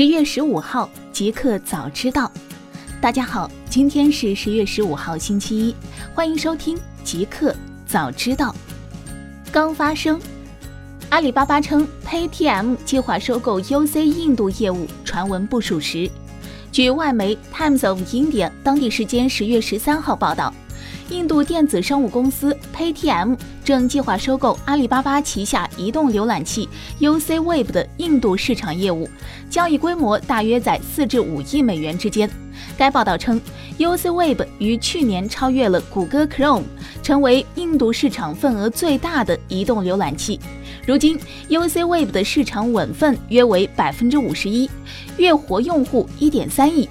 十月十五号，极客早知道。大家好，今天是十月十五号，星期一，欢迎收听极客早知道。刚发生，阿里巴巴称 Paytm 计划收购 UC 印度业务，传闻不属实。据外媒 Times of India 当地时间十月十三号报道。印度电子商务公司 Paytm 正计划收购阿里巴巴旗下移动浏览器 UCWeb 的印度市场业务，交易规模大约在四至五亿美元之间。该报道称，UCWeb 于去年超越了谷歌 Chrome，成为印度市场份额最大的移动浏览器。如今，UCWeb 的市场稳份约为百分之五十一，月活用户一点三亿。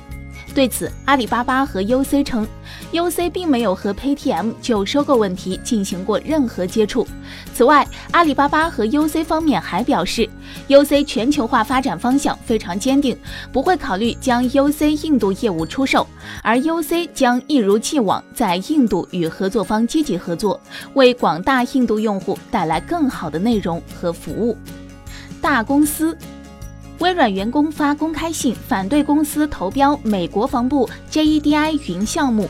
对此，阿里巴巴和 UC 称，UC 并没有和 Paytm 就收购问题进行过任何接触。此外，阿里巴巴和 UC 方面还表示，UC 全球化发展方向非常坚定，不会考虑将 UC 印度业务出售，而 UC 将一如既往在印度与合作方积极合作，为广大印度用户带来更好的内容和服务。大公司。微软员工发公开信反对公司投标美国防部 JEDI 云项目。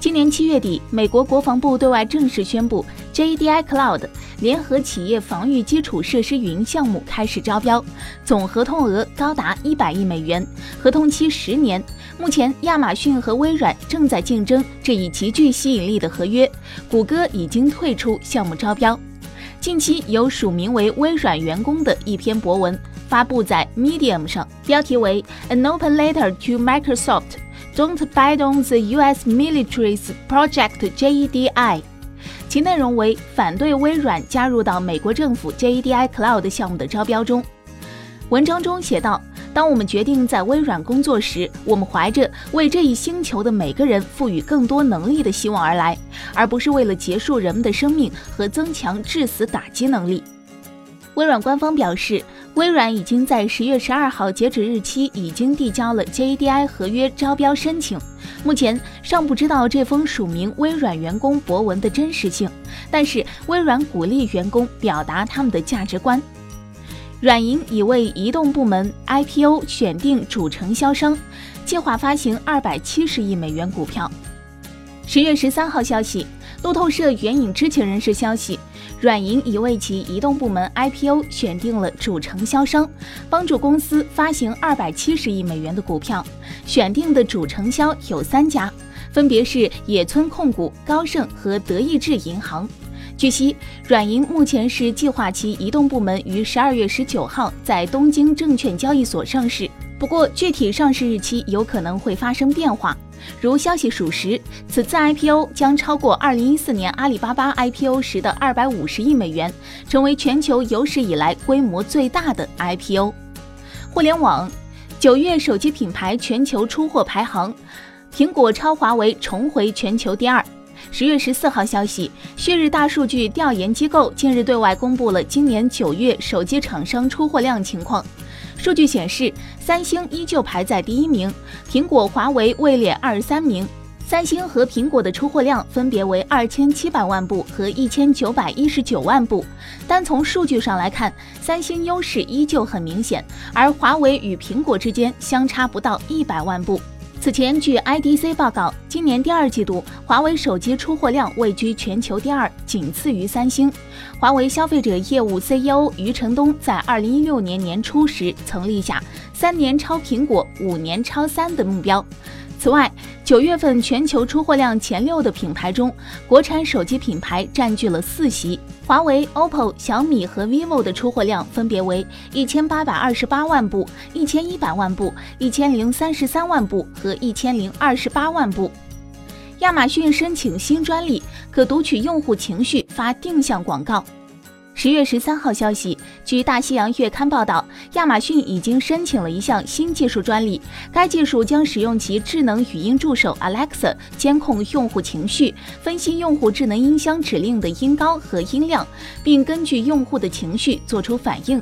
今年七月底，美国国防部对外正式宣布 JEDI Cloud 联合企业防御基础设施云项目开始招标，总合同额高达一百亿美元，合同期十年。目前，亚马逊和微软正在竞争这一极具吸引力的合约，谷歌已经退出项目招标。近期有署名为微软员工的一篇博文。发布在 Medium 上，标题为 An Open Letter to Microsoft: Don't Bet on the U.S. Military's Project JEDI。其内容为反对微软加入到美国政府 JEDI Cloud 项目的招标中。文章中写道：“当我们决定在微软工作时，我们怀着为这一星球的每个人赋予更多能力的希望而来，而不是为了结束人们的生命和增强致死打击能力。”微软官方表示。微软已经在十月十二号截止日期已经递交了 JDI 合约招标申请，目前尚不知道这封署名微软员工博文的真实性，但是微软鼓励员工表达他们的价值观。软银已为移动部门 IPO 选定主承销商，计划发行二百七十亿美元股票。十月十三号消息，路透社援引知情人士消息。软银已为其移动部门 IPO 选定了主承销商，帮助公司发行二百七十亿美元的股票。选定的主承销有三家，分别是野村控股、高盛和德意志银行。据悉，软银目前是计划其移动部门于十二月十九号在东京证券交易所上市，不过具体上市日期有可能会发生变化。如消息属实，此次 IPO 将超过2014年阿里巴巴 IPO 时的250亿美元，成为全球有史以来规模最大的 IPO。互联网九月手机品牌全球出货排行，苹果超华为重回全球第二。十月十四号消息，旭日大数据调研机构近日对外公布了今年九月手机厂商出货量情况。数据显示，三星依旧排在第一名，苹果、华为位列二十三名。三星和苹果的出货量分别为二千七百万部和一千九百一十九万部。单从数据上来看，三星优势依旧很明显，而华为与苹果之间相差不到一百万部。此前，据 IDC 报告，今年第二季度华为手机出货量位居全球第二，仅次于三星。华为消费者业务 CEO 余承东在2016年年初时曾立下“三年超苹果，五年超三”的目标。此外，九月份全球出货量前六的品牌中，国产手机品牌占据了四席，华为、OPPO、小米和 vivo 的出货量分别为一千八百二十八万部、一千一百万部、一千零三十三万部和一千零二十八万部。亚马逊申请新专利，可读取用户情绪发定向广告。十月十三号消息，据《大西洋月刊》报道，亚马逊已经申请了一项新技术专利。该技术将使用其智能语音助手 Alexa 监控用户情绪，分析用户智能音箱指令的音高和音量，并根据用户的情绪做出反应。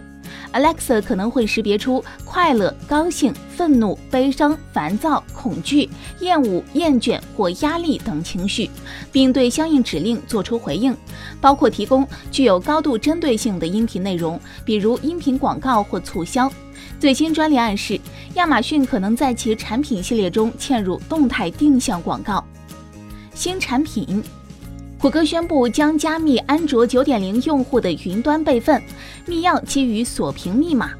Alexa 可能会识别出快乐、高兴、愤怒、悲伤、烦躁、恐惧、厌恶、厌倦或压力等情绪，并对相应指令做出回应，包括提供具有高度针对性的音频内容，比如音频广告或促销。最新专利暗示，亚马逊可能在其产品系列中嵌入动态定向广告。新产品。谷歌宣布将加密安卓九点零用户的云端备份，密钥基于锁屏密码。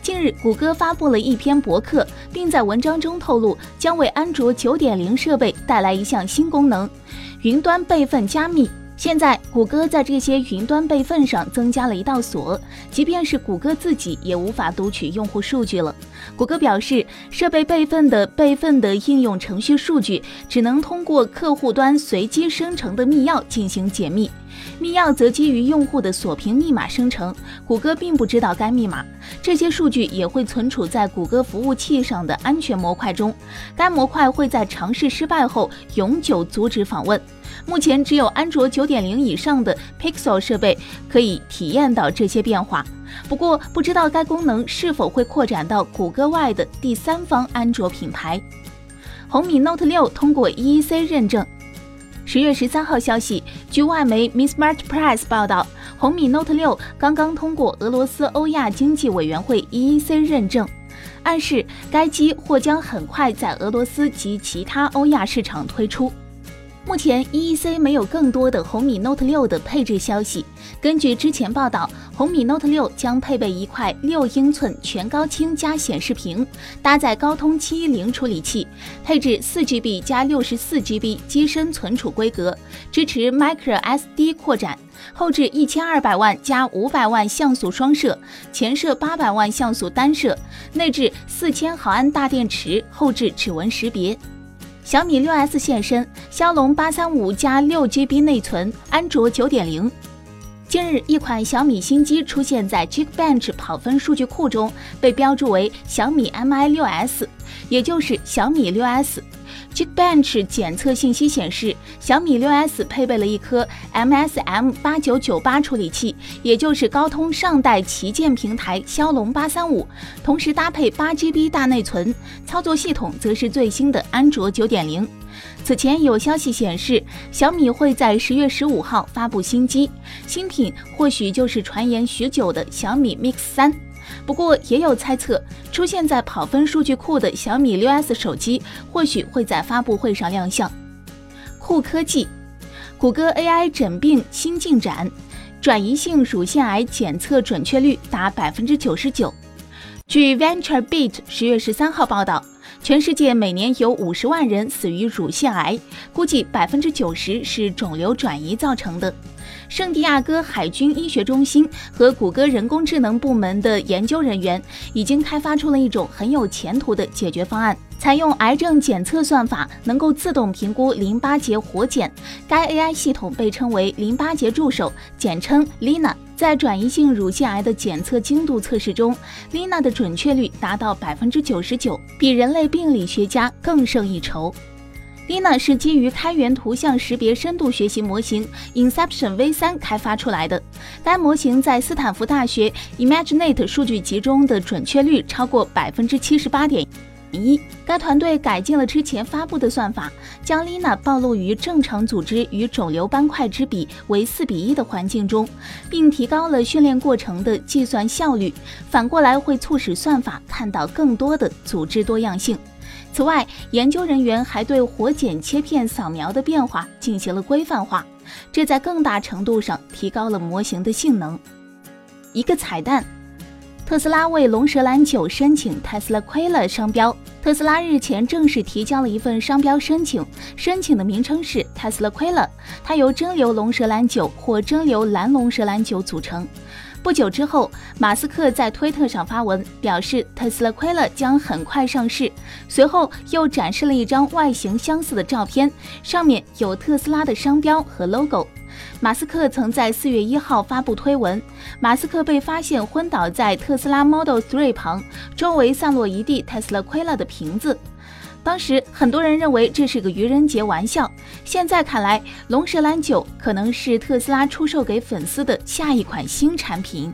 近日，谷歌发布了一篇博客，并在文章中透露，将为安卓九点零设备带来一项新功能——云端备份加密。现在，谷歌在这些云端备份上增加了一道锁，即便是谷歌自己也无法读取用户数据了。谷歌表示，设备备份的备份的应用程序数据只能通过客户端随机生成的密钥进行解密。密钥则基于用户的锁屏密码生成，谷歌并不知道该密码。这些数据也会存储在谷歌服务器上的安全模块中，该模块会在尝试失败后永久阻止访问。目前只有安卓9.0以上的 Pixel 设备可以体验到这些变化，不过不知道该功能是否会扩展到谷歌外的第三方安卓品牌。红米 Note 6通过 EEC 认证。十月十三号消息，据外媒 Mismart Press 报道，红米 Note 六刚刚通过俄罗斯欧亚经济委员会 EEC 认证，暗示该机或将很快在俄罗斯及其他欧亚市场推出。目前，EEC 没有更多的红米 Note 6的配置消息。根据之前报道，红米 Note 6将配备一块六英寸全高清加显示屏，搭载高通710处理器，配置 4GB 加 64GB 机身存储规格，支持 Micro SD 扩展，后置1200万加500万像素双摄，前摄800万像素单摄，内置4000毫安大电池，后置指纹识别。小米六 S 现身，骁龙八三五加六 GB 内存，安卓九点零。近日，一款小米新机出现在 Geekbench 跑分数据库中，被标注为小米 Mi 六 S，也就是小米六 S。Geekbench 检测信息显示，小米六 S 配备了一颗 MSM 八九九八处理器，也就是高通上代旗舰平台骁龙八三五，同时搭配八 GB 大内存，操作系统则是最新的安卓九点零。此前有消息显示，小米会在十月十五号发布新机，新品或许就是传言许久的小米 Mix 三。不过，也有猜测，出现在跑分数据库的小米六 S 手机或许会在发布会上亮相。酷科技，谷歌 AI 诊病新进展，转移性乳腺癌检测准确率达百分之九十九。据 VentureBeat 十月十三号报道，全世界每年有五十万人死于乳腺癌，估计百分之九十是肿瘤转移造成的。圣地亚哥海军医学中心和谷歌人工智能部门的研究人员已经开发出了一种很有前途的解决方案，采用癌症检测算法，能够自动评估淋巴结活检。该 AI 系统被称为淋巴结助手，简称 Lina。在转移性乳腺癌的检测精度测试中，Lina 的准确率达到百分之九十九，比人类病理学家更胜一筹。Lina 是基于开源图像识别深度学习模型 Inception V3 开发出来的。该模型在斯坦福大学 ImageNet 数据集中的准确率超过百分之七十八点一。该团队改进了之前发布的算法，将 Lina 暴露于正常组织与肿瘤斑块之比为四比一的环境中，并提高了训练过程的计算效率。反过来会促使算法看到更多的组织多样性。此外，研究人员还对活检切片扫描的变化进行了规范化，这在更大程度上提高了模型的性能。一个彩蛋：特斯拉为龙舌兰酒申请 Tesla Quila 商标。特斯拉日前正式提交了一份商标申请，申请的名称是 Tesla Quila，它由蒸馏龙舌兰酒或蒸馏蓝龙舌兰酒组成。不久之后，马斯克在推特上发文表示，特斯拉 q u i l a 将很快上市。随后又展示了一张外形相似的照片，上面有特斯拉的商标和 logo。马斯克曾在四月一号发布推文，马斯克被发现昏倒在特斯拉 Model 3旁，周围散落一地特斯拉 q u i l a 的瓶子。当时很多人认为这是个愚人节玩笑，现在看来，龙舌兰酒可能是特斯拉出售给粉丝的下一款新产品。